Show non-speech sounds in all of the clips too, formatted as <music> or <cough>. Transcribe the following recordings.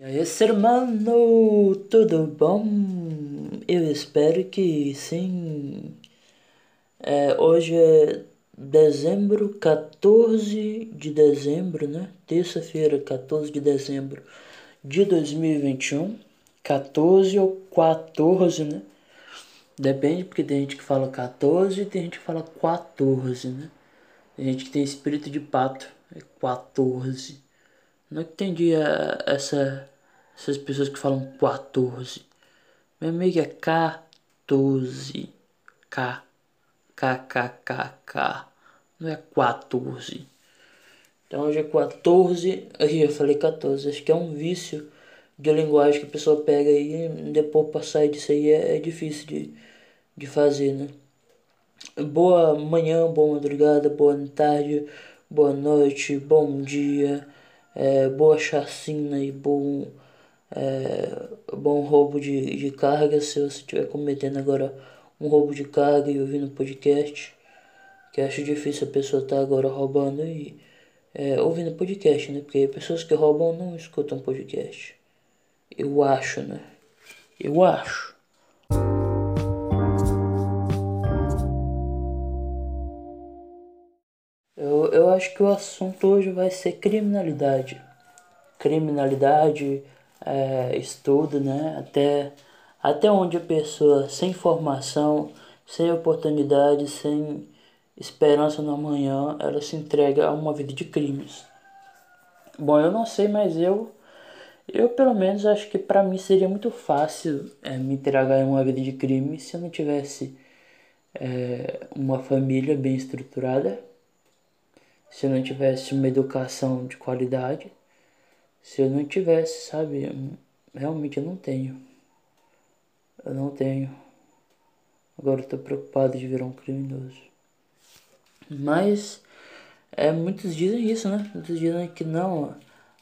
E aí, ser humano, tudo bom? Eu espero que sim. É, hoje é dezembro, 14 de dezembro, né? Terça-feira, 14 de dezembro de 2021. 14 ou 14, né? Depende, porque tem gente que fala 14 e tem gente que fala 14, né? Tem gente que tem espírito de pato, é 14. Não entendi essa essas pessoas que falam 14. Meu amigo é 14. K. K, K, K, K. Não é 14. Então hoje é 14. Aí eu falei 14. Acho que é um vício de linguagem que a pessoa pega aí. Depois pra sair disso aí é, é difícil de, de fazer, né? Boa manhã, boa madrugada, boa tarde, boa noite, bom dia, é, boa chacina e bom é, bom roubo de, de carga se você estiver cometendo agora um roubo de carga e ouvindo podcast. Que acho difícil a pessoa estar tá agora roubando e é, ouvindo podcast, né? Porque pessoas que roubam não escutam podcast. Eu acho, né? Eu acho. Eu, acho que o assunto hoje vai ser criminalidade. Criminalidade, é, estudo, né? Até, até onde a pessoa sem formação, sem oportunidade, sem esperança no amanhã, ela se entrega a uma vida de crimes. Bom, eu não sei, mas eu, eu pelo menos acho que para mim seria muito fácil é, me entregar a uma vida de crime se eu não tivesse é, uma família bem estruturada, se eu não tivesse uma educação de qualidade se eu não tivesse, sabe? Realmente eu não tenho. Eu não tenho. Agora eu tô preocupado de virar um criminoso. Mas é, muitos dizem isso, né? Muitos dizem que não.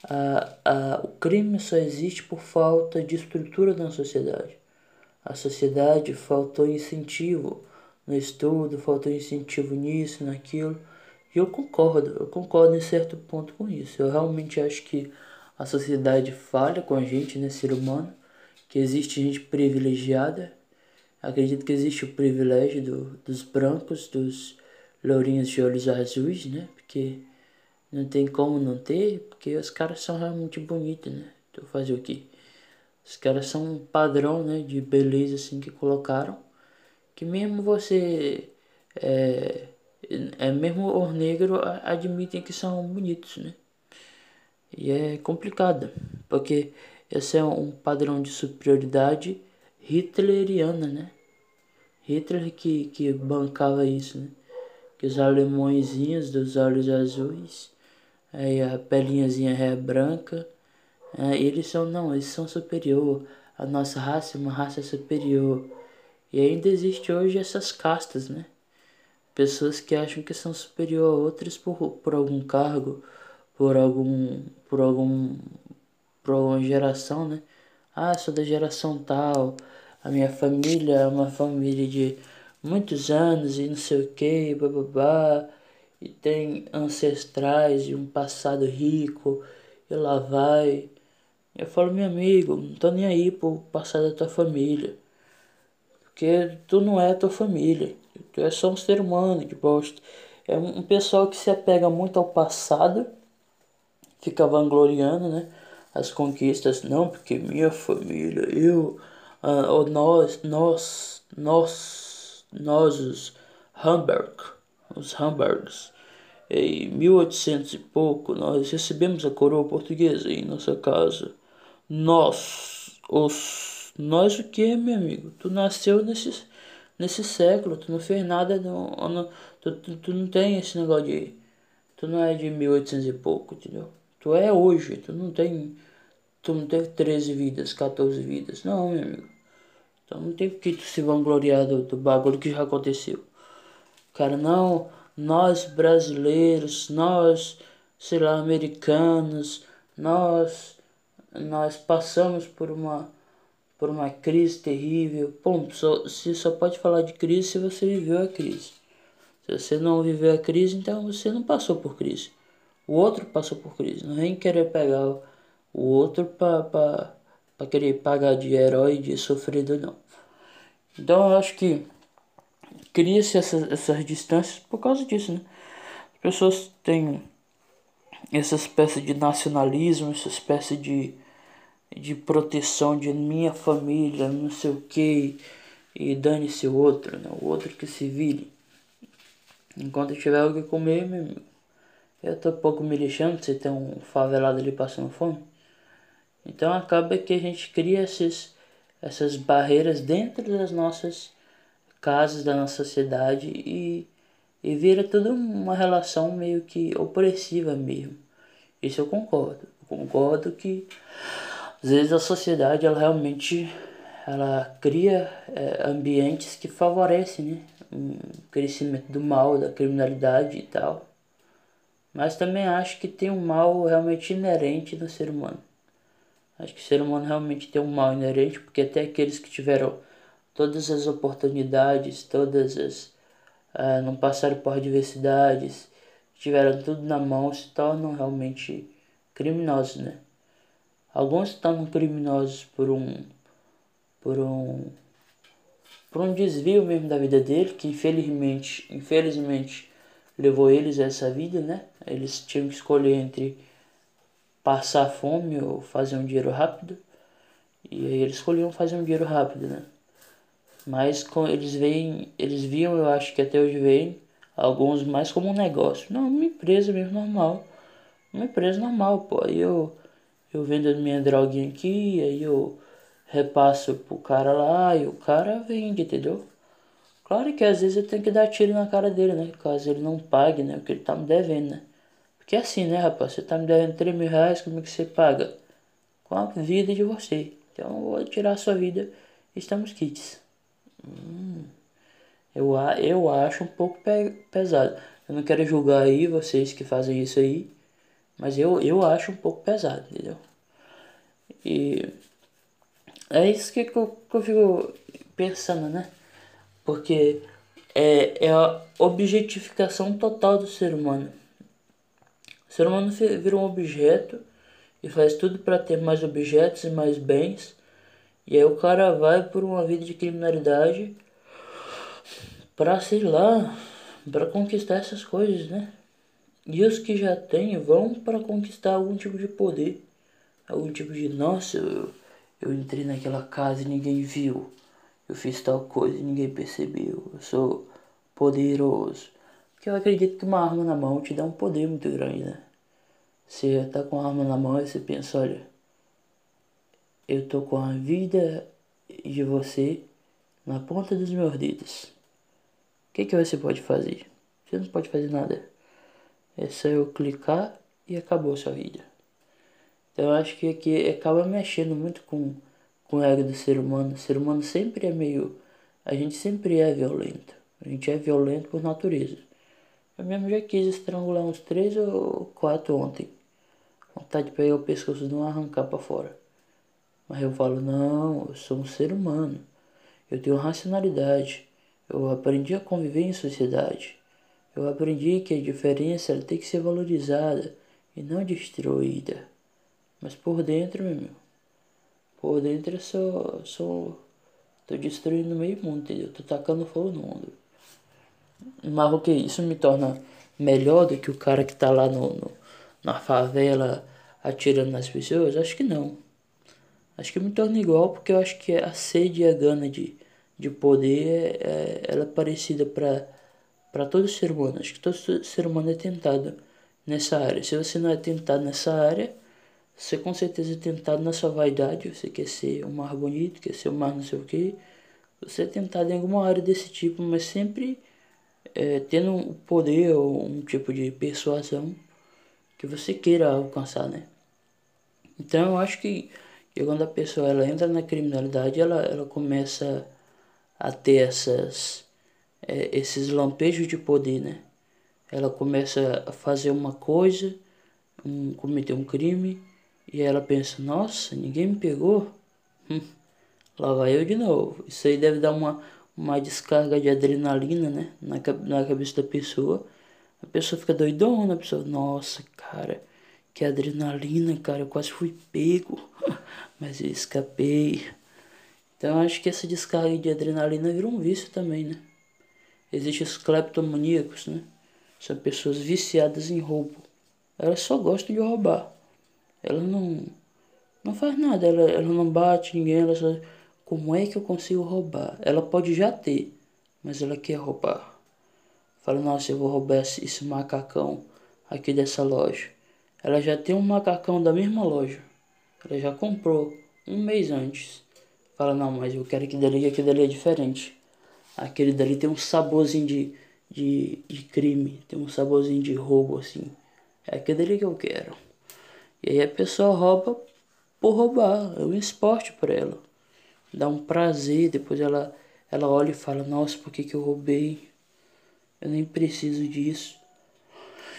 A, a, o crime só existe por falta de estrutura na sociedade. A sociedade faltou incentivo no estudo, faltou incentivo nisso, naquilo. E eu concordo, eu concordo em certo ponto com isso. Eu realmente acho que a sociedade falha com a gente, né, ser humano, que existe gente privilegiada. Acredito que existe o privilégio do, dos brancos, dos lourinhos de olhos azuis, né? Porque não tem como não ter, porque os caras são realmente bonitos, né? Então fazer o quê? Os caras são um padrão, né, de beleza assim que colocaram, que mesmo você é, é mesmo os negros admitem que são bonitos, né? E é complicado, porque esse é um padrão de superioridade hitleriana, né? Hitler que, que bancava isso, né? Que os alemãozinhos dos olhos azuis, aí a pelinhazinha é branca, é, eles são, não, eles são superior, a nossa raça é uma raça superior. E ainda existe hoje essas castas, né? Pessoas que acham que são superior a outras por, por algum cargo, por algum por algum por alguma geração, né? Ah, sou da geração tal, a minha família é uma família de muitos anos e não sei o que, bababá, e tem ancestrais e um passado rico, e lá vai. Eu falo, meu amigo, não tô nem aí pro passado da tua família. Porque tu não é tua família. Tu é só um ser humano que bosta. É um pessoal que se apega muito ao passado fica vangloriando, né? As conquistas, não, porque minha família, eu, uh, nós, nós, nós, nós, os Hamburg, os Hamburgs, em 1800 e pouco, nós recebemos a coroa portuguesa em nossa casa. Nós, os, nós o que, meu amigo? Tu nasceu nesse, nesse século, tu não fez nada, no, no, tu, tu, tu não tem esse negócio de, tu não é de 1800 e pouco, entendeu? Tu é hoje, tu não tem. Tu não teve 13 vidas, 14 vidas. Não, meu amigo. Então não tem que tu se vangloriar do, do bagulho que já aconteceu. Cara, não, nós brasileiros, nós, sei lá, americanos, nós, nós passamos por uma, por uma crise terrível. Bom, só, você só pode falar de crise se você viveu a crise. Se você não viveu a crise, então você não passou por crise. O outro passou por crise. Não vem querer pegar o outro para querer pagar de herói, de sofredor, não. Então eu acho que cria-se essas, essas distâncias por causa disso, né? As pessoas têm essa espécie de nacionalismo, essa espécie de, de proteção de minha família, não sei o que, e dane-se o outro, né? o outro que se vire. Enquanto eu tiver o que comer, meu amigo, eu tô pouco me lixando se tem um favelado ali passando fome. Então acaba que a gente cria esses, essas barreiras dentro das nossas casas, da nossa sociedade e e vira tudo uma relação meio que opressiva mesmo. Isso eu concordo. Eu concordo que às vezes a sociedade ela realmente ela cria é, ambientes que favorecem né, o crescimento do mal, da criminalidade e tal. Mas também acho que tem um mal realmente inerente no ser humano. Acho que o ser humano realmente tem um mal inerente, porque até aqueles que tiveram todas as oportunidades, todas as uh, não passaram por adversidades, tiveram tudo na mão, se tornam realmente criminosos, né? Alguns tornam criminosos por um por um por um desvio mesmo da vida dele, que infelizmente, infelizmente levou eles a essa vida, né? Eles tinham que escolher entre passar fome ou fazer um dinheiro rápido. E aí eles escolhiam fazer um dinheiro rápido, né? Mas com, eles veem, eles viam, eu acho que até hoje veem, alguns mais como um negócio. Não, uma empresa mesmo normal. Uma empresa normal, pô. Aí eu, eu vendo minha droguinha aqui, aí eu repasso pro cara lá e o cara vende, entendeu? Claro que às vezes eu tenho que dar tiro na cara dele, né? Caso ele não pague, né? Porque ele tá me devendo, né? Porque é assim, né, rapaz? Você tá me devendo 3 mil reais, como é que você paga? Com a vida de você. Então eu vou tirar a sua vida. Estamos kits. Hum, eu, eu acho um pouco pe pesado. Eu não quero julgar aí vocês que fazem isso aí, mas eu, eu acho um pouco pesado, entendeu? E é isso que, eu, que eu fico pensando, né? Porque é, é a objetificação total do ser humano. O ser humano vira um objeto e faz tudo para ter mais objetos e mais bens e aí o cara vai por uma vida de criminalidade para sei lá, para conquistar essas coisas, né? E os que já têm vão para conquistar algum tipo de poder, algum tipo de nossa, eu, eu entrei naquela casa e ninguém viu. Eu fiz tal coisa e ninguém percebeu. Eu sou poderoso. Porque eu acredito que uma arma na mão te dá um poder muito grande, né? Você tá com a arma na mão e você pensa, olha, eu tô com a vida de você na ponta dos meus dedos. O que, que você pode fazer? Você não pode fazer nada. É só eu clicar e acabou sua vida. Então eu acho que aqui acaba mexendo muito com, com o ego do ser humano. O ser humano sempre é meio. A gente sempre é violento. A gente é violento por natureza. Eu mesmo já quis estrangular uns três ou quatro ontem. Vontade de pegar o pescoço e não arrancar para fora. Mas eu falo, não, eu sou um ser humano. Eu tenho racionalidade. Eu aprendi a conviver em sociedade. Eu aprendi que a diferença tem que ser valorizada e não destruída. Mas por dentro, meu amigo, por dentro eu sou, sou tô destruindo meio mundo, entendeu? Tô tacando fogo no mundo. Mas o que? Isso me torna melhor do que o cara que tá lá no, no na favela atirando nas pessoas? Acho que não. Acho que me torna igual porque eu acho que a sede e a gana de, de poder é, é ela é parecida para todo ser humano. Acho que todo ser humano é tentado nessa área. Se você não é tentado nessa área, você com certeza é tentado na sua vaidade. Você quer ser o mais bonito, quer ser o mais não sei o que. Você é tentado em alguma área desse tipo, mas sempre é, tendo um poder ou um tipo de persuasão que você queira alcançar, né? Então eu acho que e quando a pessoa ela entra na criminalidade, ela, ela começa a ter essas, é, esses lampejos de poder, né? Ela começa a fazer uma coisa, um, cometer um crime, e ela pensa, nossa, ninguém me pegou? Hum, lá vai eu de novo. Isso aí deve dar uma, uma descarga de adrenalina, né? Na, na cabeça da pessoa. A pessoa fica doidona, a pessoa, nossa, cara, que adrenalina, cara, eu quase fui pego, <laughs> mas eu escapei. Então acho que essa descarga de adrenalina virou um vício também, né? Existem os cleptomaníacos, né? São pessoas viciadas em roubo. Elas só gostam de roubar. Ela não não faz nada, ela, ela não bate ninguém, ela só como é que eu consigo roubar? Ela pode já ter, mas ela quer roubar. Fala, nossa, eu vou roubar esse, esse macacão aqui dessa loja. Ela já tem um macacão da mesma loja. Ela já comprou um mês antes. Fala, não, mas eu quero aquele dali, aquele dali é diferente. Aquele dali tem um saborzinho de, de, de crime, tem um saborzinho de roubo, assim. É aquele dali que eu quero. E aí a pessoa rouba por roubar, é um esporte para ela. Dá um prazer, depois ela, ela olha e fala, nossa, por que, que eu roubei? Eu nem preciso disso.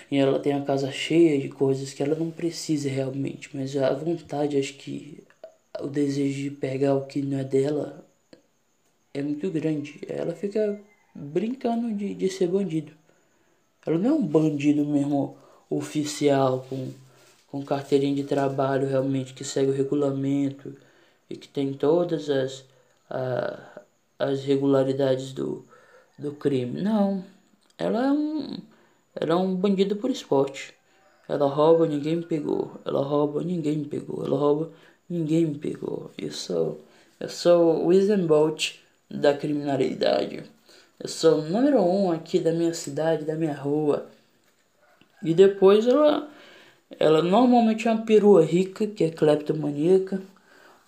E ela tem a casa cheia de coisas que ela não precisa realmente, mas a vontade, acho que o desejo de pegar o que não é dela é muito grande. Ela fica brincando de, de ser bandido. Ela não é um bandido mesmo oficial, com, com carteirinha de trabalho realmente, que segue o regulamento e que tem todas as, a, as regularidades do, do crime. Não, ela é um ela é um bandido por esporte. Ela rouba, ninguém me pegou. Ela rouba, ninguém me pegou. Ela rouba, ninguém me pegou. Eu sou, eu sou o Bolt da criminalidade. Eu sou o número um aqui da minha cidade, da minha rua. E depois ela, ela normalmente é uma perua rica, que é cleptomaníaca.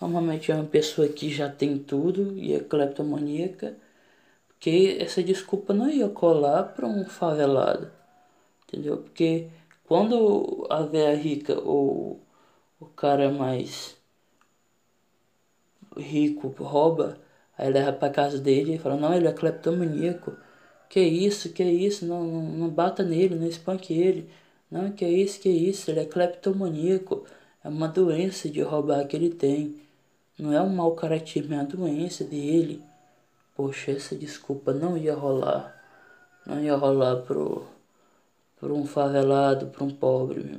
Normalmente é uma pessoa que já tem tudo e é cleptomaníaca. Porque essa desculpa não ia colar para um favelado entendeu? Porque quando a velha rica ou o cara mais rico rouba, aí leva pra casa dele e fala, não, ele é cleptomaníaco. Que isso, que isso, não, não, não bata nele, não espanque ele. Não, que isso, que isso, ele é cleptomaníaco. É uma doença de roubar que ele tem. Não é um mau caratismo, é uma doença dele. Poxa, essa desculpa não ia rolar. Não ia rolar pro, para um favelado, para um pobre.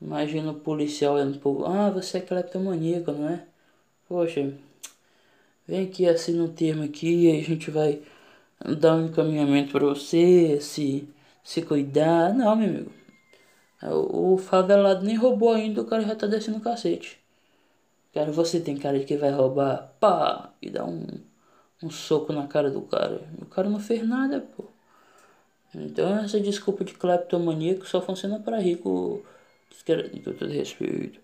Imagina o policial olhando pro. Ah, você é cleptomaníaco, não é? Poxa, vem aqui, assina um termo aqui e a gente vai dar um encaminhamento para você, se, se cuidar. Não, meu amigo. O, o favelado nem roubou ainda, o cara já tá descendo o cacete. Cara, você tem cara de que vai roubar, pá, e dá um, um soco na cara do cara. O cara não fez nada, pô. Então essa desculpa de cleptomaníaco só funciona para rico, com todo respeito,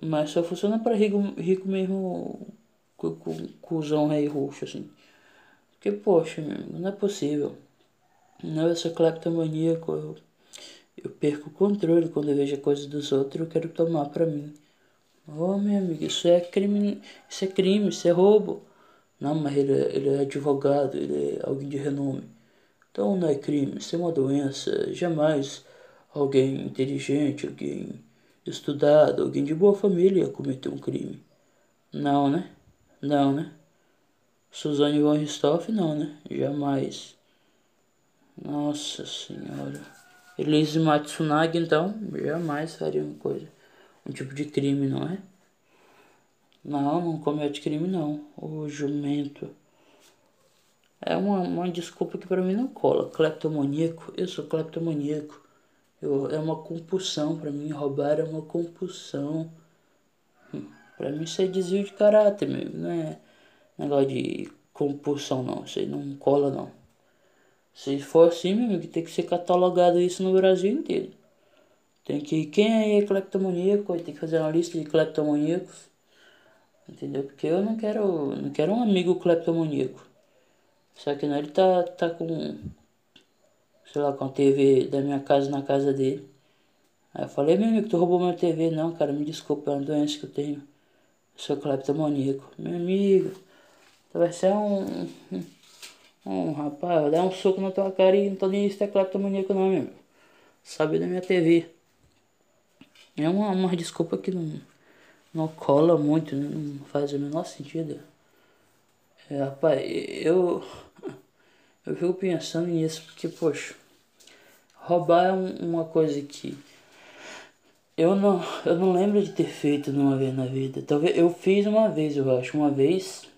mas só funciona para rico, rico mesmo, com, cuzão rei roxo assim. Porque, poxa, não é possível. Não, eu sou cleptomaníaco, eu, eu perco o controle quando eu vejo coisa dos outros, eu quero tomar para mim. Oh, meu amigo, isso é crime, isso é crime, isso é roubo. Não, mas ele ele é advogado, ele é alguém de renome. Então não é crime, isso é uma doença. Jamais alguém inteligente, alguém estudado, alguém de boa família cometeu um crime. Não, né? Não, né? Suzane von Ristoff, não, né? Jamais. Nossa senhora. Elise Matsunagi, então, jamais faria uma coisa. Um tipo de crime, não é? Não, não comete crime, não. O jumento. É uma, uma desculpa que para mim não cola. Cleptomaníaco, eu sou cleptomaníaco. Eu, é uma compulsão para mim, roubar é uma compulsão. Para mim isso é desvio de caráter mesmo, não é negócio de compulsão não, isso aí não cola não. Se for assim, meu amigo, tem que ser catalogado isso no Brasil inteiro. Tem que. Quem aí é cleptomaníaco? Tem que fazer uma lista de cleptomaníacos. Entendeu? Porque eu não quero. Não quero um amigo cleptomaníaco. Só que não, ele tá, tá com, sei lá, com a TV da minha casa na casa dele. Aí eu falei, meu amigo, tu roubou minha TV. Não, cara, me desculpa, é uma doença que eu tenho. Eu sou cleptomaníaco. Meu amigo, tu vai ser um, um, um rapaz, vai dar um soco na tua cara e não tô nem isso é cleptomaníaco não, meu. Sabe da minha TV. É uma, uma desculpa que não, não cola muito, né? não faz o menor sentido. É, rapaz, eu eu fico pensando nisso porque, poxa, roubar é uma coisa que Eu não, eu não lembro de ter feito uma vez na vida. Talvez eu fiz uma vez, eu acho, uma vez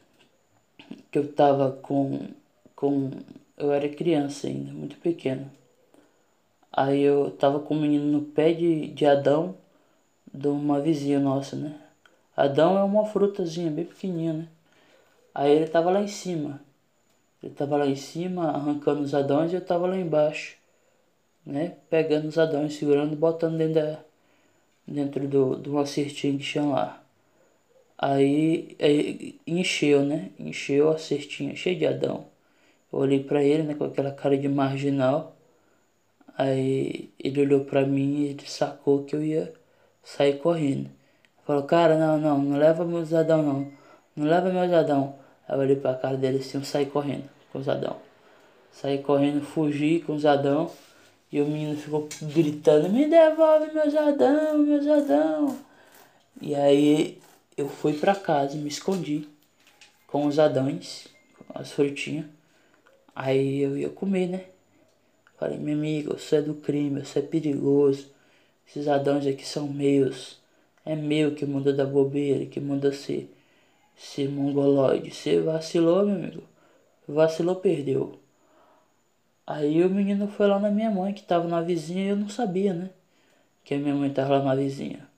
que eu tava com com eu era criança ainda, muito pequeno. Aí eu tava com um menino no pé de, de Adão de uma vizinha nossa, né? Adão é uma frutazinha bem pequenininha, né? Aí ele tava lá em cima. Ele tava lá em cima arrancando os adões e eu tava lá embaixo, né? Pegando os adões, segurando botando dentro, da, dentro do, cestinha que tinha lá. Aí, aí encheu, né? Encheu a cestinha, cheia de adão. Eu olhei para ele, né, com aquela cara de marginal. Aí ele olhou para mim e ele sacou que eu ia sair correndo. Falou, cara, não, não, não leva meus adão não. Não leva meus adão. Aí eu olhei pra cara dele assim, eu saí correndo com os adão. Saí correndo, fugi com os adão. E o menino ficou gritando, me devolve meus adão, meus adão. E aí eu fui para casa, me escondi com os adães, as frutinhas. Aí eu ia comer, né? Falei, meu amigo, você é do crime, você é perigoso. Esses adãos aqui são meus. É meu que manda da bobeira, que manda ser, ser mongoloide. Você vacilou, meu amigo. Vacilou, perdeu. Aí o menino foi lá na minha mãe, que tava na vizinha, e eu não sabia, né? Que a minha mãe tava lá na vizinha.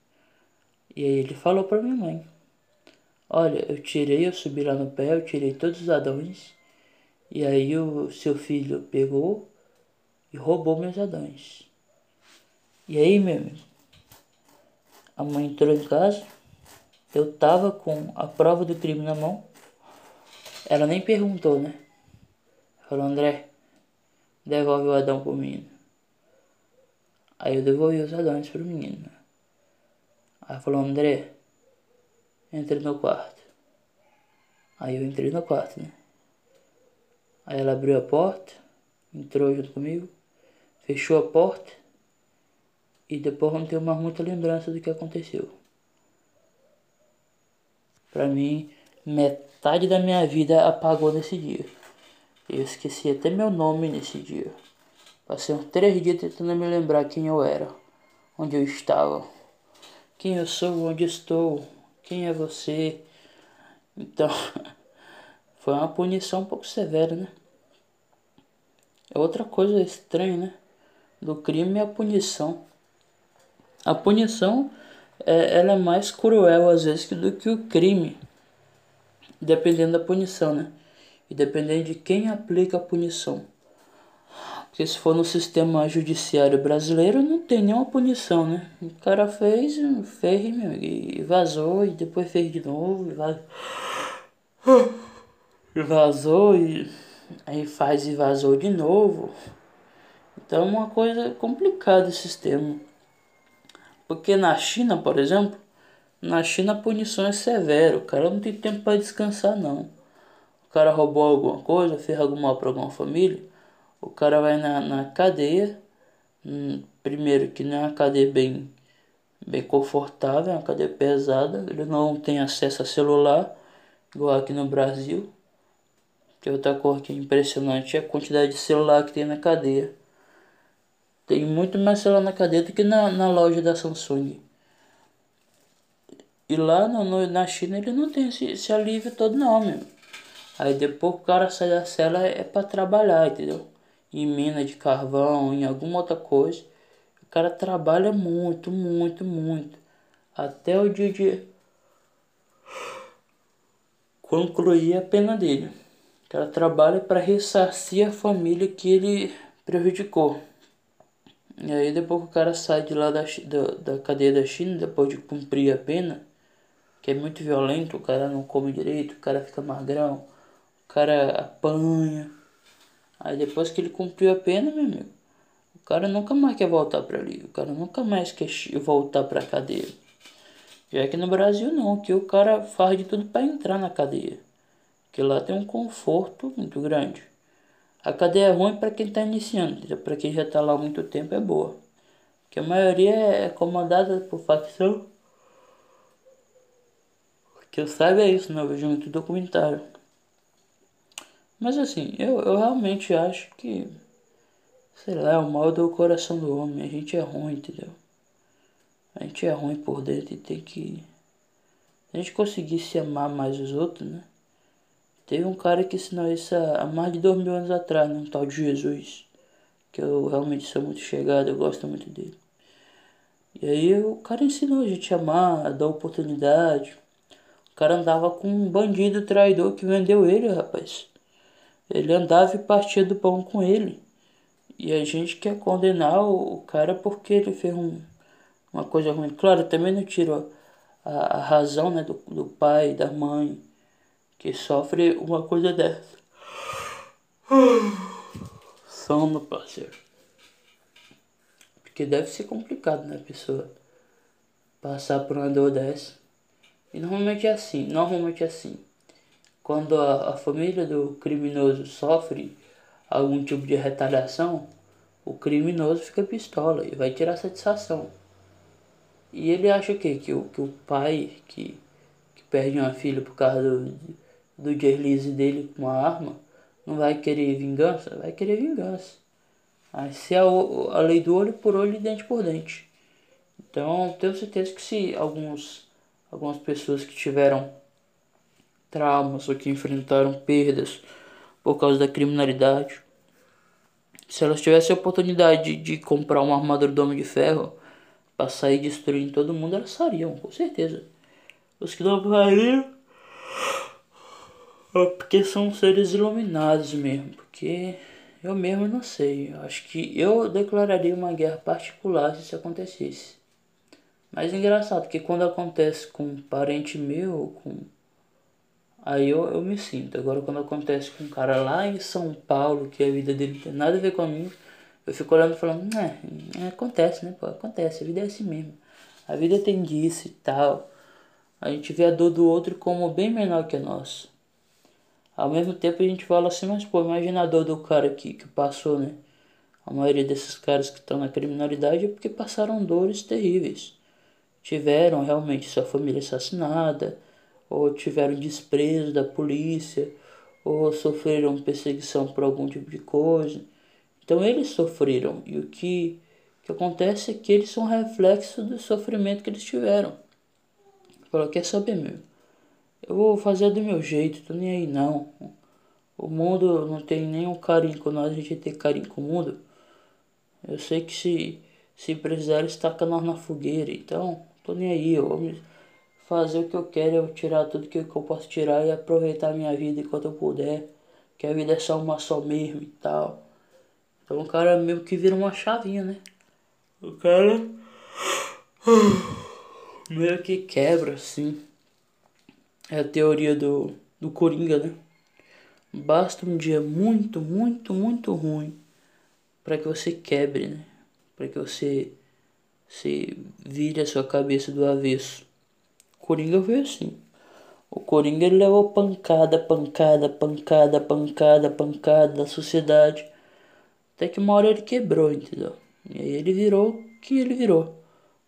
E aí ele falou pra minha mãe. Olha, eu tirei, eu subi lá no pé, eu tirei todos os adões. E aí o seu filho pegou e roubou meus adães. E aí, meu amigo, a mãe entrou em casa, eu tava com a prova do crime na mão. Ela nem perguntou, né? Falou, André, devolve o Adão pro menino. Aí eu devolvi os Adães pro menino. Aí falou, André, entre no quarto. Aí eu entrei no quarto, né? Aí ela abriu a porta, entrou junto comigo, fechou a porta e depois não tenho mais muita lembrança do que aconteceu. Pra mim, metade da minha vida apagou nesse dia. Eu esqueci até meu nome nesse dia. Passei uns três dias tentando me lembrar quem eu era, onde eu estava, quem eu sou, onde estou, quem é você. Então, <laughs> foi uma punição um pouco severa, né? É outra coisa estranha, né? Do crime é a punição. A punição é, ela é mais cruel às vezes do que o crime, dependendo da punição, né? E dependendo de quem aplica a punição. Porque se for no sistema judiciário brasileiro, não tem nenhuma punição, né? O cara fez, fez e vazou, e depois fez de novo, e vazou, e vazou, e aí faz e vazou de novo. Então é uma coisa complicada esse sistema. Porque na China, por exemplo, na China a punição é severa, o cara não tem tempo para descansar não. Cara roubou alguma coisa, fez algum mal para alguma família, o cara vai na, na cadeia, hum, primeiro que não é uma cadeia bem, bem confortável, é uma cadeia pesada, ele não tem acesso a celular, igual aqui no Brasil. Que outra coisa que é impressionante é a quantidade de celular que tem na cadeia. Tem muito mais celular na cadeia do que na, na loja da Samsung. E lá no, no, na China ele não tem esse, esse alívio todo não, meu. Aí depois o cara sai da cela é, é para trabalhar, entendeu? Em mina de carvão, em alguma outra coisa. O cara trabalha muito, muito, muito. Até o dia de concluir a pena dele. O cara trabalha para ressarcir a família que ele prejudicou. E aí depois que o cara sai de lá da, da, da cadeia da China, depois de cumprir a pena, que é muito violento, o cara não come direito, o cara fica magrão, o cara apanha. Aí depois que ele cumpriu a pena, meu amigo, o cara nunca mais quer voltar para ali, o cara nunca mais quer voltar para a cadeia. Já que no Brasil não, que o cara faz de tudo para entrar na cadeia. Que lá tem um conforto muito grande. A cadeia é ruim para quem está iniciando, para quem já está lá há muito tempo é boa. Porque a maioria é comandada por facção. Que eu saiba é isso, né? Eu vejo muito documentário. Mas assim, eu, eu realmente acho que, sei lá, é o mal do coração do homem. A gente é ruim, entendeu? A gente é ruim por dentro e tem que. Se a gente conseguisse amar mais os outros, né? Teve um cara que ensinou isso há mais de dois mil anos atrás, né? Um tal de Jesus. Que eu realmente sou muito chegado, eu gosto muito dele. E aí o cara ensinou a gente a amar, a dar oportunidade. O cara andava com um bandido traidor que vendeu ele, rapaz. Ele andava e partia do pão com ele. E a gente quer condenar o, cara porque ele fez um, uma coisa ruim. Claro, também não tiro a, a razão né, do, do pai, da mãe, que sofre uma coisa dessa. Sono, parceiro. Porque deve ser complicado, né, pessoa? Passar por uma dor dessa. E normalmente é assim, normalmente é assim. Quando a, a família do criminoso sofre algum tipo de retaliação, o criminoso fica pistola e vai tirar satisfação. E ele acha que, que, o, que o pai que, que perde uma filha por causa do, do deslize dele com uma arma não vai querer vingança? Vai querer vingança. Mas se é a, a lei do olho por olho e dente por dente. Então tenho certeza que se alguns, algumas pessoas que tiveram traumas ou que enfrentaram perdas por causa da criminalidade se elas tivessem a oportunidade de, comprar uma armadura do Homem de Ferro para sair destruindo todo mundo, elas fariam, com certeza. Os que não fariam. É porque são seres iluminados mesmo. Porque eu mesmo não sei. Acho que eu declararia uma guerra particular se isso acontecesse. Mas é engraçado que quando acontece com um parente meu, com Aí eu, eu me sinto. Agora quando acontece com um cara lá em São Paulo, que a vida dele não tem nada a ver com a minha, eu fico olhando e falando, é, é, acontece, né? Pô, acontece, a vida é assim mesmo. A vida tem disso e tal. A gente vê a dor do outro como bem menor que a nossa. Ao mesmo tempo a gente fala assim, mas pô, imagina a dor do cara que, que passou, né? A maioria desses caras que estão na criminalidade é porque passaram dores terríveis. Tiveram realmente sua família assassinada, ou tiveram desprezo da polícia, ou sofreram perseguição por algum tipo de coisa. Então eles sofreram e o que, que acontece é que eles são reflexo do sofrimento que eles tiveram. Falou, quer saber meu? Eu vou fazer do meu jeito, tô nem aí não. O mundo não tem nenhum carinho com nós, a gente tem carinho com o mundo. Eu sei que se, se precisar estaca nós na fogueira, então tô nem aí, eu vou me fazer o que eu quero, eu tirar tudo que eu posso tirar e aproveitar a minha vida enquanto eu puder. Que a vida é só uma só mesmo e tal. Então o cara meio que vira uma chavinha, né? O cara <sighs> meio que quebra assim. É a teoria do, do Coringa, né? Basta um dia muito, muito, muito ruim para que você quebre, né? Para que você se vire a sua cabeça do avesso. Coringa foi assim. O Coringa ele levou pancada, pancada, pancada, pancada, pancada da sociedade. Até que uma hora ele quebrou, entendeu? E aí ele virou o que ele virou.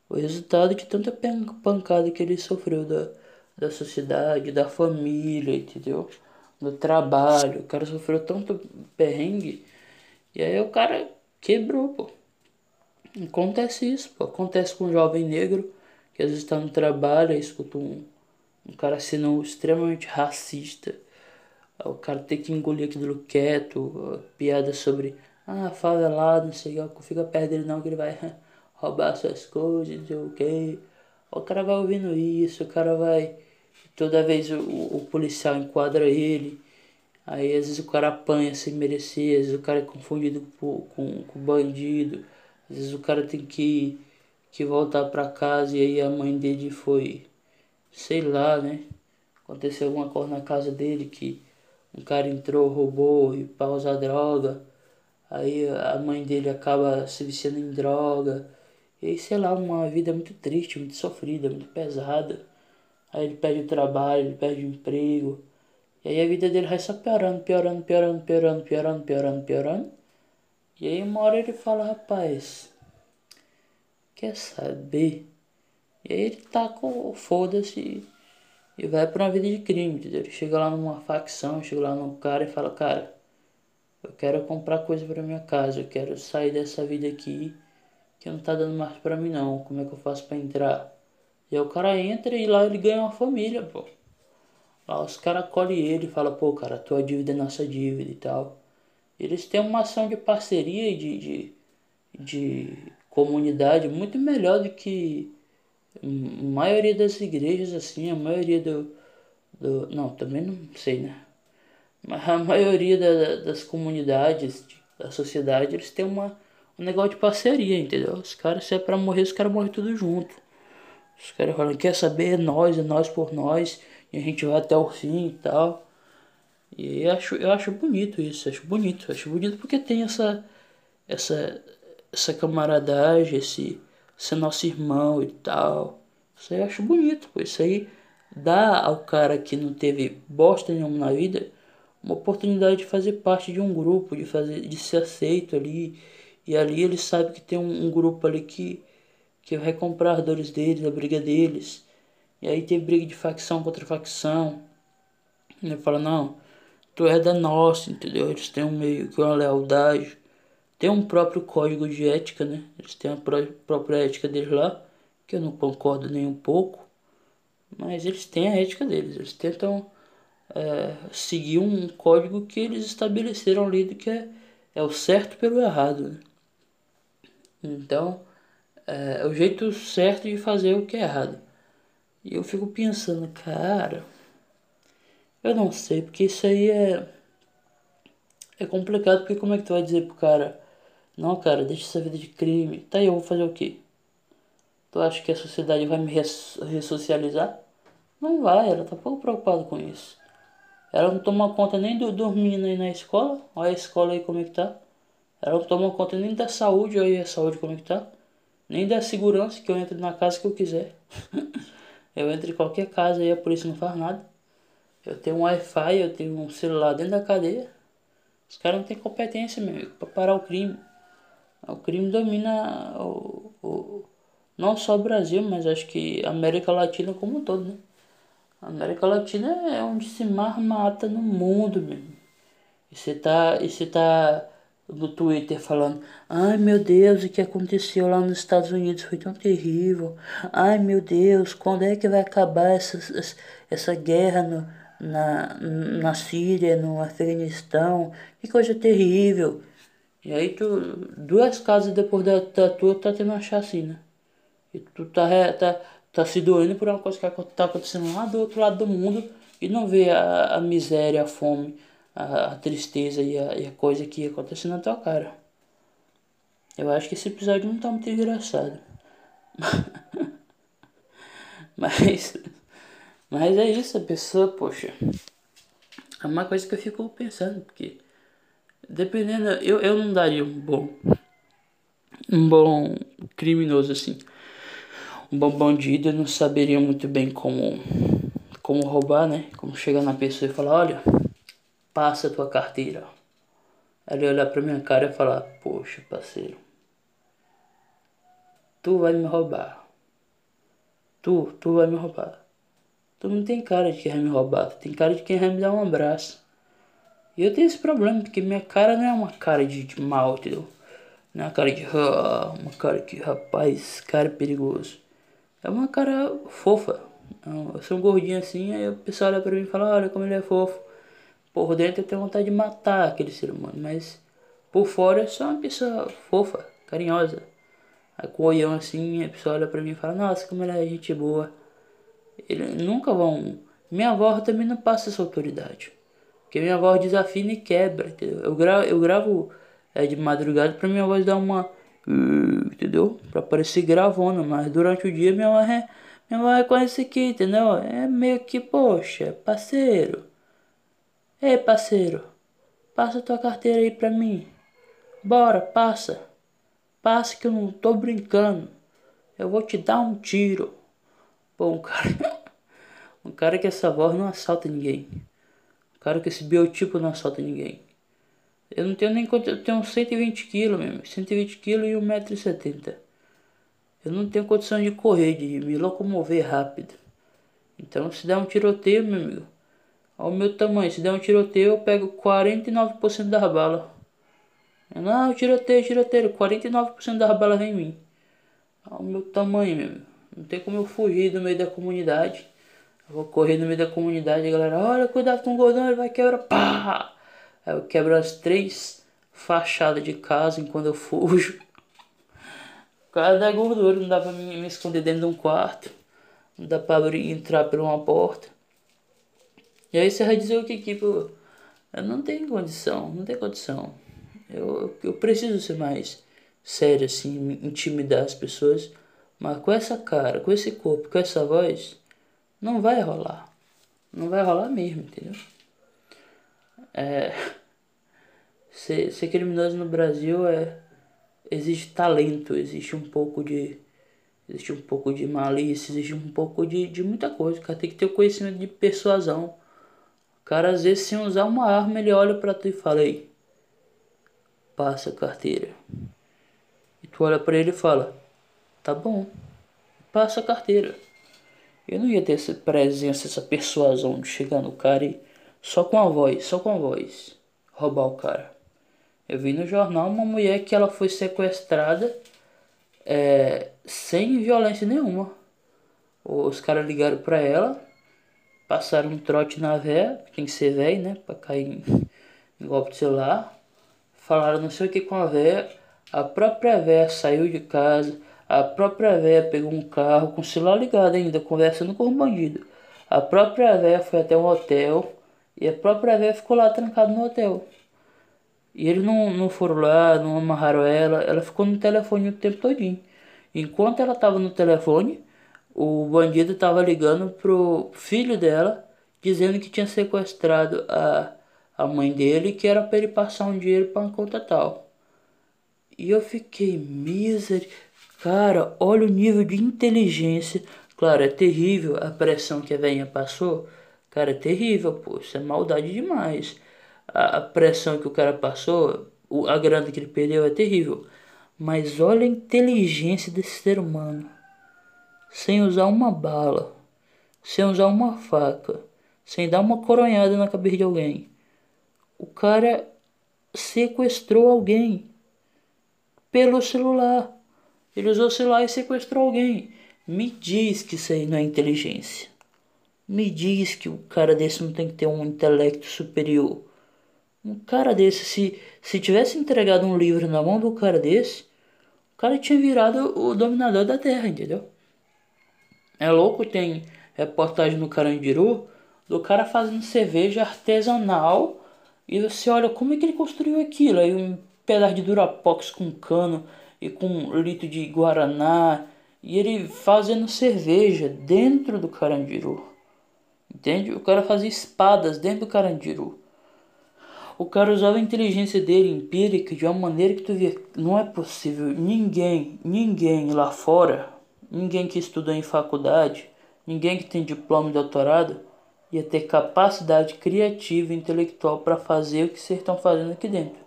O resultado de tanta pancada que ele sofreu da, da sociedade, da família, entendeu? Do trabalho. O cara sofreu tanto perrengue. E aí o cara quebrou, pô. Acontece isso, pô. Acontece com um jovem negro que às vezes está no trabalho e escuta um, um cara sendo extremamente racista. O cara tem que engolir aquilo quieto, piada sobre ah, favelado, não sei o que, fica perto dele não que ele vai <laughs> roubar suas coisas, não sei o que. O cara vai ouvindo isso, o cara vai. Toda vez o, o policial enquadra ele. Aí às vezes o cara apanha sem merecer, às vezes o cara é confundido com, com, com bandido, às vezes o cara tem que que voltar para casa e aí a mãe dele foi, sei lá, né? Aconteceu alguma coisa na casa dele que um cara entrou, roubou e para usar droga. Aí a mãe dele acaba se viciando em droga. E aí, sei lá, uma vida muito triste, muito sofrida, muito pesada. Aí ele perde o trabalho, ele perde o emprego. E aí a vida dele vai só piorando, piorando, piorando, piorando, piorando, piorando, piorando. E aí uma hora ele fala, rapaz, Quer saber? E aí ele tá com foda-se e vai pra uma vida de crime, entendeu? Ele chega lá numa facção, chega lá num cara e fala, cara, eu quero comprar coisa para minha casa, eu quero sair dessa vida aqui, que não tá dando mais pra mim não, como é que eu faço pra entrar? E aí o cara entra e lá ele ganha uma família, pô. Lá os caras acolhem ele e falam, pô, cara, tua dívida é nossa dívida e tal. Eles têm uma ação de parceria e de, de, de comunidade muito melhor do que a maioria das igrejas, assim, a maioria do, do. Não, também não sei, né? Mas a maioria da, das comunidades, da sociedade, eles têm uma, um negócio de parceria, entendeu? Os caras, se é pra morrer, os caras morrem tudo junto. Os caras falam, quer saber, é nós, é nós por nós, e a gente vai até o fim e tal. E eu acho, eu acho bonito isso, acho bonito, acho bonito porque tem essa, essa, essa camaradagem, esse ser nosso irmão e tal. Isso aí eu acho bonito, pô. Isso aí dá ao cara que não teve bosta nenhuma na vida uma oportunidade de fazer parte de um grupo, de fazer, de ser aceito ali. E ali ele sabe que tem um, um grupo ali que, que vai comprar as dores deles, a briga deles. E aí tem briga de facção contra facção. Ele fala, não, tu é da nossa, entendeu? Eles têm um meio que uma lealdade tem um próprio código de ética, né? Eles têm a pró própria ética deles lá, que eu não concordo nem um pouco, mas eles têm a ética deles. Eles tentam é, seguir um código que eles estabeleceram ali, que é, é o certo pelo errado. Né? Então, é, é o jeito certo de fazer o que é errado. E eu fico pensando, cara, eu não sei, porque isso aí é. É complicado, porque como é que tu vai dizer pro cara não, cara, deixa essa vida de crime. Tá aí, eu vou fazer o quê? Tu acha que a sociedade vai me ressocializar? Não vai, ela tá pouco preocupada com isso. Ela não toma conta nem do dormindo aí na escola. Olha a escola aí como é que tá. Ela não toma conta nem da saúde, olha a saúde como é que tá. Nem da segurança, que eu entro na casa que eu quiser. <laughs> eu entro em qualquer casa e a polícia não faz nada. Eu tenho um Wi-Fi, eu tenho um celular dentro da cadeia. Os caras não têm competência, meu amigo, pra parar o crime. O crime domina o, o, não só o Brasil, mas acho que a América Latina como um todo, né? A América Latina é onde se mais mata no mundo mesmo. E você tá, e você tá no Twitter falando, ai meu Deus, o que aconteceu lá nos Estados Unidos foi tão terrível. Ai meu Deus, quando é que vai acabar essa, essa guerra no, na, na Síria, no Afeganistão? Que coisa terrível. E aí tu, duas casas depois da, da tua tá tendo uma chacina. E tu tá, tá, tá se doendo por uma coisa que tá acontecendo lá do outro lado do mundo e não vê a, a miséria, a fome, a, a tristeza e a, e a coisa que acontece na tua cara. Eu acho que esse episódio não tá muito engraçado. <laughs> mas, mas é isso, a pessoa, poxa. É uma coisa que eu fico pensando, porque Dependendo, eu, eu não daria um bom. Um bom criminoso assim. Um bom bandido, não saberia muito bem como. Como roubar, né? Como chegar na pessoa e falar: olha, passa a tua carteira. Ele olhar pra minha cara e falar: Poxa, parceiro, tu vai me roubar. Tu, tu vai me roubar. Tu não tem cara de quem vai me roubar, tu tem cara de quem vai me dar um abraço. E eu tenho esse problema, porque minha cara não é uma cara de, de mal, entendeu? Não é uma cara de. Ah, uma cara que, rapaz, cara é perigoso. É uma cara fofa. Eu sou um gordinho assim, aí o pessoal olha pra mim e fala: Olha como ele é fofo. Por dentro eu tenho vontade de matar aquele ser humano, mas por fora é só uma pessoa fofa, carinhosa. Aí com o olhão assim, a pessoa olha pra mim e fala: Nossa, como ele é gente boa. Eles nunca vão. Minha avó também não passa essa autoridade. Porque minha voz desafina e quebra, entendeu? Eu gravo, eu gravo é, de madrugada pra minha voz dar uma. Entendeu? Pra parecer gravona, mas durante o dia minha voz é. Minha voz é esse aqui, entendeu? É meio que, poxa, parceiro. Ei, parceiro. Passa tua carteira aí pra mim. Bora, passa. Passa que eu não tô brincando. Eu vou te dar um tiro. Pô, cara. <laughs> um cara que essa voz não assalta ninguém. Cara, que esse biotipo não assalta ninguém. Eu não tenho nem quanto. Eu tenho 120 quilos mesmo. 120 quilos e 1,70m. Eu não tenho condição de correr, de me locomover rápido. Então, se der um tiroteio, meu amigo, ao meu tamanho, se der um tiroteio, eu pego 49% das balas. Não, tiroteio, tiroteio, 49% das balas vem em mim. ao meu tamanho mesmo. Não tem como eu fugir do meio da comunidade. Eu vou correr no meio da comunidade, galera, olha, cuidado com o gordão, ele vai quebrar, pá! Aí eu quebro as três fachadas de casa enquanto eu fujo. Causa da gordura, não dá pra me, me esconder dentro de um quarto. Não dá pra abrir, entrar por uma porta. E aí você vai dizer o que, tipo, eu não tenho condição, não tem condição. Eu, eu preciso ser mais sério, assim, intimidar as pessoas. Mas com essa cara, com esse corpo, com essa voz, não vai rolar. Não vai rolar mesmo, entendeu? É, ser, ser criminoso no Brasil é existe talento, existe um pouco de existe um pouco de malícia, existe um pouco de, de muita coisa. O cara tem que ter o conhecimento de persuasão. O cara às vezes sem usar uma arma ele olha para tu e fala aí, passa a carteira. E tu olha para ele e fala, tá bom, passa a carteira. Eu não ia ter essa presença, essa persuasão de chegar no cara e só com a voz, só com a voz, roubar o cara. Eu vi no jornal uma mulher que ela foi sequestrada é, sem violência nenhuma. Os caras ligaram pra ela, passaram um trote na véia, tem que ser velho, né? Pra cair em golpe de celular. Falaram não sei o que com a véia. A própria véia saiu de casa, a própria véia pegou um carro com o celular ligado ainda, conversando com o bandido. A própria véia foi até um hotel e a própria véia ficou lá trancada no hotel. E eles não, não foram lá, não amarraram ela, ela ficou no telefone o tempo todinho. Enquanto ela estava no telefone, o bandido estava ligando pro filho dela, dizendo que tinha sequestrado a, a mãe dele que era para ele passar um dinheiro para uma conta tal. E eu fiquei miserável. Cara, olha o nível de inteligência. Claro, é terrível a pressão que a velhinha passou. Cara, é terrível, pô. Isso é maldade demais. A, a pressão que o cara passou, o, a grana que ele perdeu é terrível. Mas olha a inteligência desse ser humano. Sem usar uma bala, sem usar uma faca, sem dar uma coronhada na cabeça de alguém. O cara sequestrou alguém pelo celular. Ele usou o celular e sequestrou alguém. Me diz que isso aí não é inteligência. Me diz que o cara desse não tem que ter um intelecto superior. Um cara desse, se, se tivesse entregado um livro na mão do cara desse, o cara tinha virado o dominador da terra, entendeu? É louco, tem reportagem no Carandiru do cara fazendo cerveja artesanal e você olha como é que ele construiu aquilo. Aí um pedaço de Durapox com cano e com litro de guaraná e ele fazendo cerveja dentro do Carandiru. Entende? O cara fazia espadas dentro do Carandiru. O cara usava a inteligência dele empírica de uma maneira que tu via, não é possível ninguém, ninguém lá fora, ninguém que estudou em faculdade, ninguém que tem diploma de doutorado ia ter capacidade criativa e intelectual para fazer o que vocês estão fazendo aqui dentro.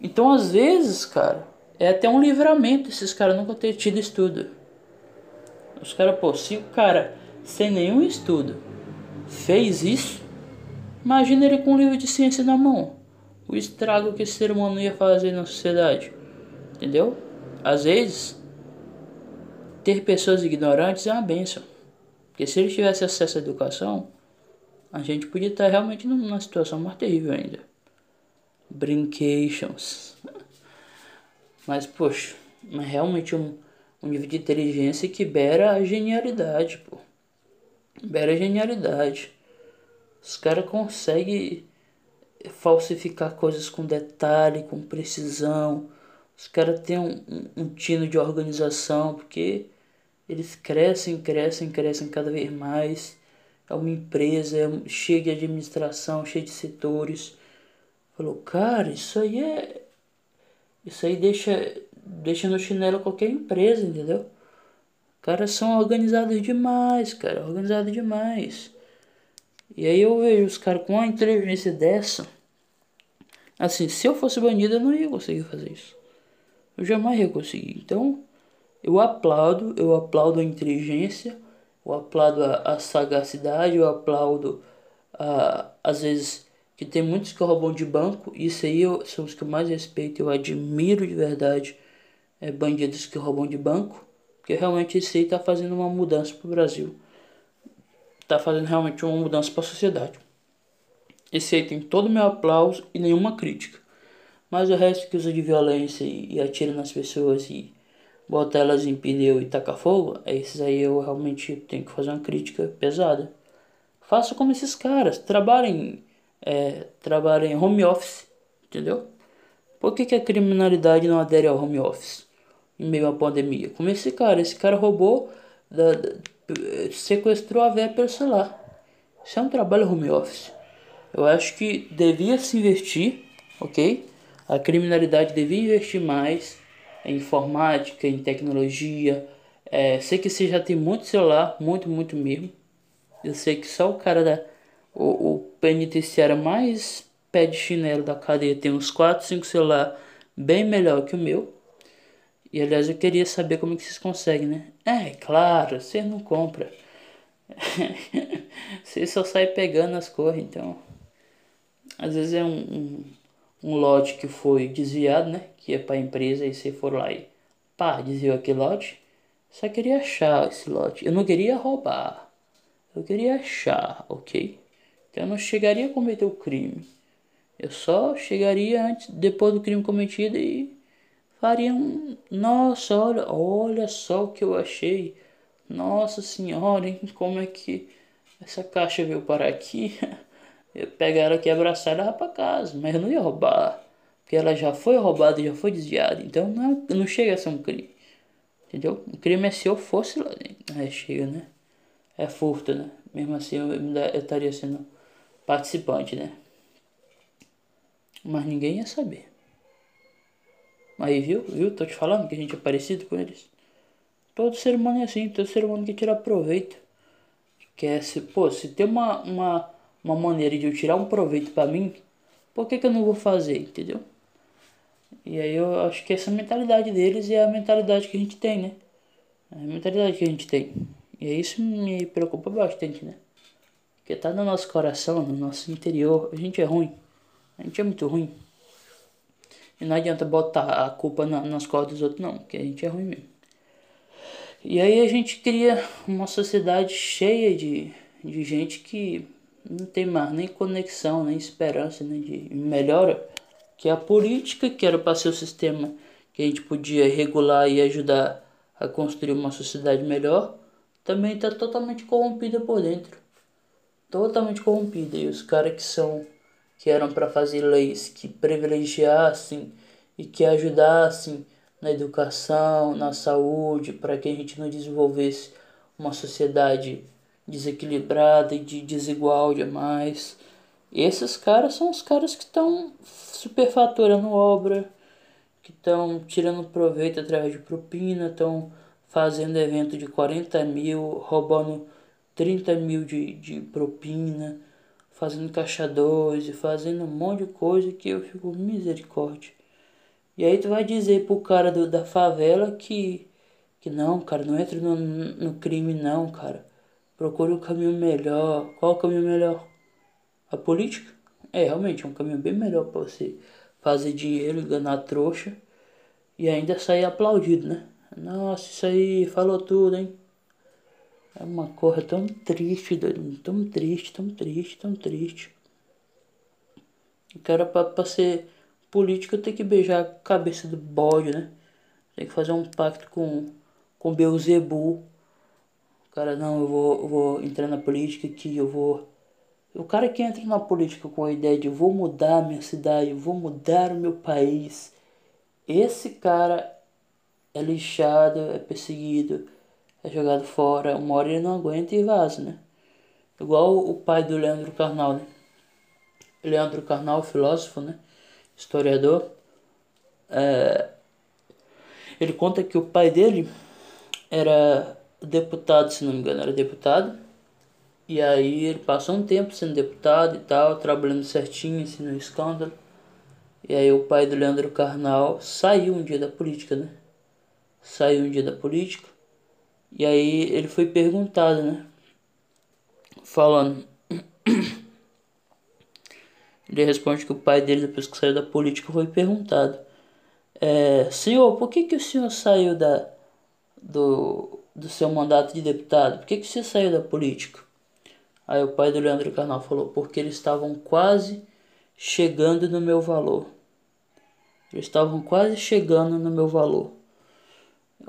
Então, às vezes, cara, é até um livramento esses caras nunca ter tido estudo. Os caras, pô, se o cara sem nenhum estudo fez isso, imagina ele com um livro de ciência na mão. O estrago que esse ser humano ia fazer na sociedade. Entendeu? Às vezes, ter pessoas ignorantes é uma benção. Porque se ele tivesse acesso à educação, a gente podia estar realmente numa situação mais terrível ainda. Brincations. Mas, poxa, é realmente um, um nível de inteligência que beira a genialidade, pô. Beira a genialidade. Os caras conseguem falsificar coisas com detalhe, com precisão. Os caras têm um, um, um tino de organização, porque eles crescem, crescem, crescem cada vez mais. É uma empresa é cheia de administração, cheia de setores. Falou, cara, isso aí é, isso aí deixa, deixa no chinelo qualquer empresa, entendeu? Caras são organizados demais, cara, organizados demais. E aí eu vejo os caras com uma inteligência dessa. Assim, se eu fosse bandido, eu não ia conseguir fazer isso. Eu jamais ia conseguir. Então, eu aplaudo, eu aplaudo a inteligência, eu aplaudo a, a sagacidade, eu aplaudo a, às vezes que tem muitos que roubam de banco, isso aí eu, são os que eu mais respeito, eu admiro de verdade é, bandidos que roubam de banco, porque realmente isso aí está fazendo uma mudança para o Brasil. Está fazendo realmente uma mudança para a sociedade. Esse aí tem todo o meu aplauso e nenhuma crítica. Mas o resto que usa de violência e, e atira nas pessoas e bota elas em pneu e taca fogo, esses aí eu realmente tenho que fazer uma crítica pesada. Faça como esses caras, trabalhem, é, trabalhem home office, entendeu? Por que, que a criminalidade não adere ao home office em meio à pandemia? Como esse cara, esse cara roubou, da, da, sequestrou a véia pelo celular. Isso é um trabalho home office. Eu acho que devia se investir, ok? A criminalidade devia investir mais em informática, em tecnologia. É, sei que você já tem muito celular, muito, muito mesmo. Eu sei que só o cara da. O, o penitenciário mais pé de chinelo da cadeia tem uns 4, 5 celular bem melhor que o meu. E aliás eu queria saber como que vocês conseguem, né? É, claro, você não compra. <laughs> você só sai pegando as cores, então. Às vezes é um, um, um lote que foi desviado, né? Que é para empresa e você for lá e pá, desviou aquele lote. Só queria achar esse lote. Eu não queria roubar. Eu queria achar, ok? Então eu não chegaria a cometer o crime. Eu só chegaria antes, depois do crime cometido e faria um. Nossa, olha, olha só o que eu achei. Nossa senhora, hein? Como é que essa caixa veio parar aqui? <laughs> Eu pegar ela aqui, abraçar ela para casa, mas eu não ia roubar. Porque ela já foi roubada, já foi desviada. Então não, não chega a ser um crime. Entendeu? O crime é se eu fosse lá dentro. É, chega, né? É furto, né? Mesmo assim eu, eu estaria sendo participante, né? Mas ninguém ia saber. Aí, viu? Viu? Tô te falando que a gente é parecido com eles. Todo ser humano é assim, todo ser humano quer tirar proveito. Quer se, pô, se tem uma, uma, uma maneira de eu tirar um proveito para mim, por que, que eu não vou fazer, entendeu? E aí eu acho que essa mentalidade deles é a mentalidade que a gente tem, né? É a mentalidade que a gente tem. E isso me preocupa bastante, né? Porque tá no nosso coração, no nosso interior, a gente é ruim. A gente é muito ruim. E não adianta botar a culpa na, nas costas dos outros, não, porque a gente é ruim mesmo. E aí a gente cria uma sociedade cheia de, de gente que não tem mais nem conexão, nem esperança, nem de melhora. Que é a política, que era para ser o sistema que a gente podia regular e ajudar a construir uma sociedade melhor, também está totalmente corrompida por dentro. Totalmente corrompida. E os caras que são que eram para fazer leis que privilegiassem e que ajudassem na educação, na saúde, para que a gente não desenvolvesse uma sociedade desequilibrada e de desigual demais. Esses caras são os caras que estão superfaturando obra, que estão tirando proveito através de propina, estão fazendo evento de 40 mil, roubando 30 mil de, de propina fazendo caixa 2 e fazendo um monte de coisa que eu fico misericórdia. E aí tu vai dizer pro cara do, da favela que, que não, cara, não entra no, no crime não, cara. Procure um caminho melhor. Qual o caminho melhor? A política? É, realmente, é um caminho bem melhor para você fazer dinheiro, ganhar trouxa e ainda sair aplaudido, né? Nossa, isso aí falou tudo, hein? É uma cor tão triste, tão triste, tão triste, tão triste. O cara pra, pra ser político tem que beijar a cabeça do bode, né? Tem que fazer um pacto com, com Beuzebu. O cara, não, eu vou, eu vou entrar na política que eu vou. O cara que entra na política com a ideia de vou mudar a minha cidade, vou mudar o meu país. Esse cara é lixado, é perseguido é jogado fora, uma hora ele não aguenta e vaza, né? Igual o pai do Leandro Carnal, né? Leandro Carnal, filósofo, né? Historiador. É... Ele conta que o pai dele era deputado, se não me engano, era deputado. E aí ele passou um tempo sendo deputado e tal, trabalhando certinho, assim, no escândalo. E aí o pai do Leandro Carnal saiu um dia da política, né? Saiu um dia da política e aí ele foi perguntado, né? Falando. Ele responde que o pai dele, depois que saiu da política, foi perguntado: é, senhor, por que, que o senhor saiu da, do, do seu mandato de deputado? Por que, que você saiu da política? Aí o pai do Leandro Carnal falou, porque eles estavam quase chegando no meu valor. Eles estavam quase chegando no meu valor.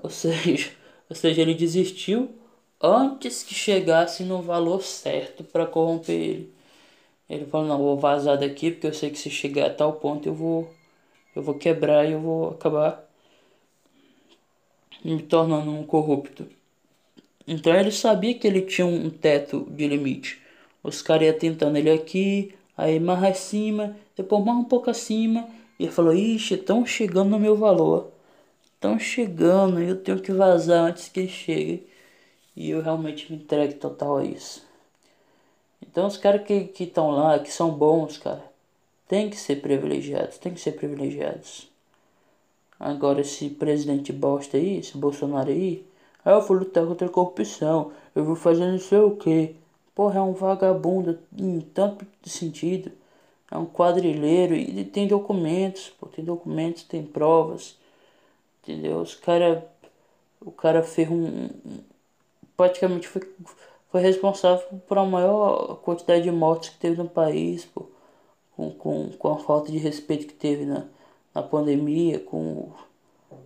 Ou <laughs> seja, ou seja, ele desistiu antes que chegasse no valor certo para corromper ele. Ele falou, não, vou vazar daqui porque eu sei que se chegar a tal ponto eu vou eu vou quebrar e eu vou acabar me tornando um corrupto. Então ele sabia que ele tinha um teto de limite. Os caras iam tentando ele aqui, aí mais acima, depois mais um pouco acima. E ele falou, ixi, estão chegando no meu valor. Estão chegando, eu tenho que vazar antes que eles cheguem. E eu realmente me entregue total a isso. Então os caras que estão lá, que são bons, cara, tem que ser privilegiados, tem que ser privilegiados. Agora esse presidente bosta aí, esse Bolsonaro aí, ah, eu vou lutar contra a corrupção, eu vou fazer não sei o que. Porra, é um vagabundo em tanto sentido. É um quadrilheiro e tem documentos, pô, tem documentos, tem provas. Entendeu? Os cara. O cara fez um. Praticamente foi, foi responsável por a maior quantidade de mortes que teve no país, pô. Com, com, com a falta de respeito que teve na, na pandemia, com.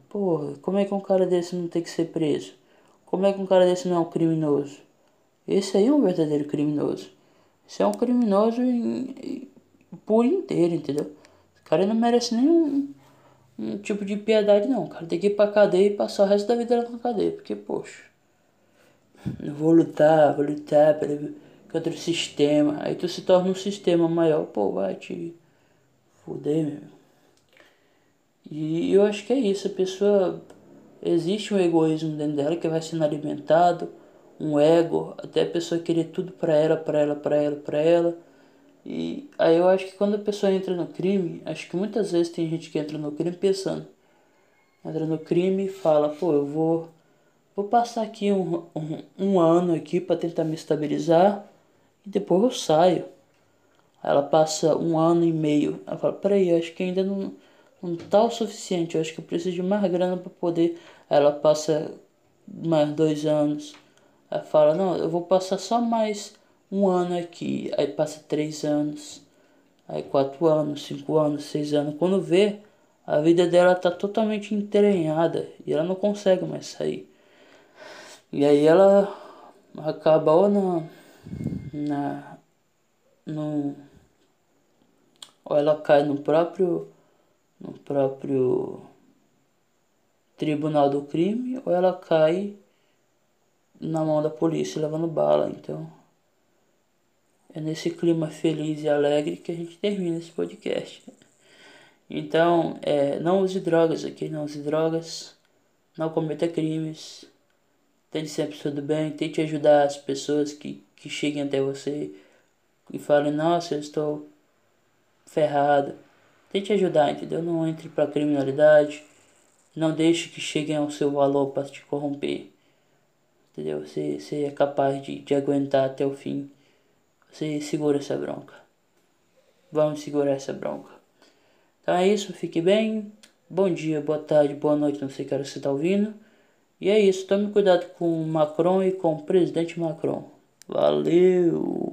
Porra, como é que um cara desse não tem que ser preso? Como é que um cara desse não é um criminoso? Esse aí é um verdadeiro criminoso. Esse é um criminoso em, em, por inteiro, entendeu? O cara não merece nenhum um tipo de piedade, não. Cara tem que ir pra cadeia e passar o resto da vida na cadeia. Porque, poxa, eu vou lutar, vou lutar pelo, contra o sistema. Aí tu se torna um sistema maior, pô, vai te fuder, meu. E eu acho que é isso. A pessoa. Existe um egoísmo dentro dela que vai sendo alimentado, um ego, até a pessoa querer tudo pra ela, pra ela, pra ela, pra ela. E aí eu acho que quando a pessoa entra no crime, acho que muitas vezes tem gente que entra no crime pensando. Entra no crime e fala, pô, eu vou. Vou passar aqui um, um, um ano aqui para tentar me estabilizar e depois eu saio. Aí ela passa um ano e meio. Ela fala, peraí, eu acho que ainda não, não tá o suficiente, eu acho que eu preciso de mais grana para poder. Aí ela passa mais dois anos. Ela fala, não, eu vou passar só mais um ano aqui, aí passa três anos, aí quatro anos, cinco anos, seis anos. Quando vê, a vida dela tá totalmente entranhada e ela não consegue mais sair. E aí ela acaba ou na, na no, ou ela cai no próprio no próprio tribunal do crime ou ela cai na mão da polícia levando bala, então é nesse clima feliz e alegre que a gente termina esse podcast. Então, é, não use drogas aqui, não use drogas, não cometa crimes, tente sempre tudo bem, tente ajudar as pessoas que, que cheguem até você e falem, nossa, eu estou ferrado. Tente ajudar, entendeu? Não entre para criminalidade, não deixe que cheguem ao seu valor para te corromper. Entendeu? Você, você é capaz de, de aguentar até o fim você segura essa bronca. Vamos segurar essa bronca. Então é isso, fique bem. Bom dia, boa tarde, boa noite, não sei que você está ouvindo. E é isso, tome cuidado com o Macron e com o presidente Macron. Valeu!